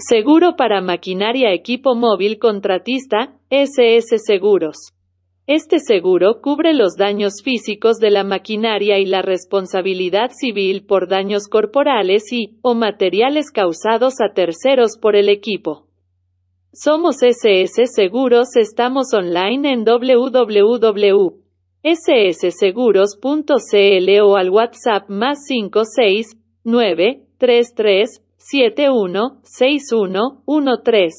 Seguro para maquinaria equipo móvil contratista, SS Seguros. Este seguro cubre los daños físicos de la maquinaria y la responsabilidad civil por daños corporales y, o materiales causados a terceros por el equipo. Somos SS Seguros, estamos online en www.ssseguros.cl o al WhatsApp más 569 33 71 61 13.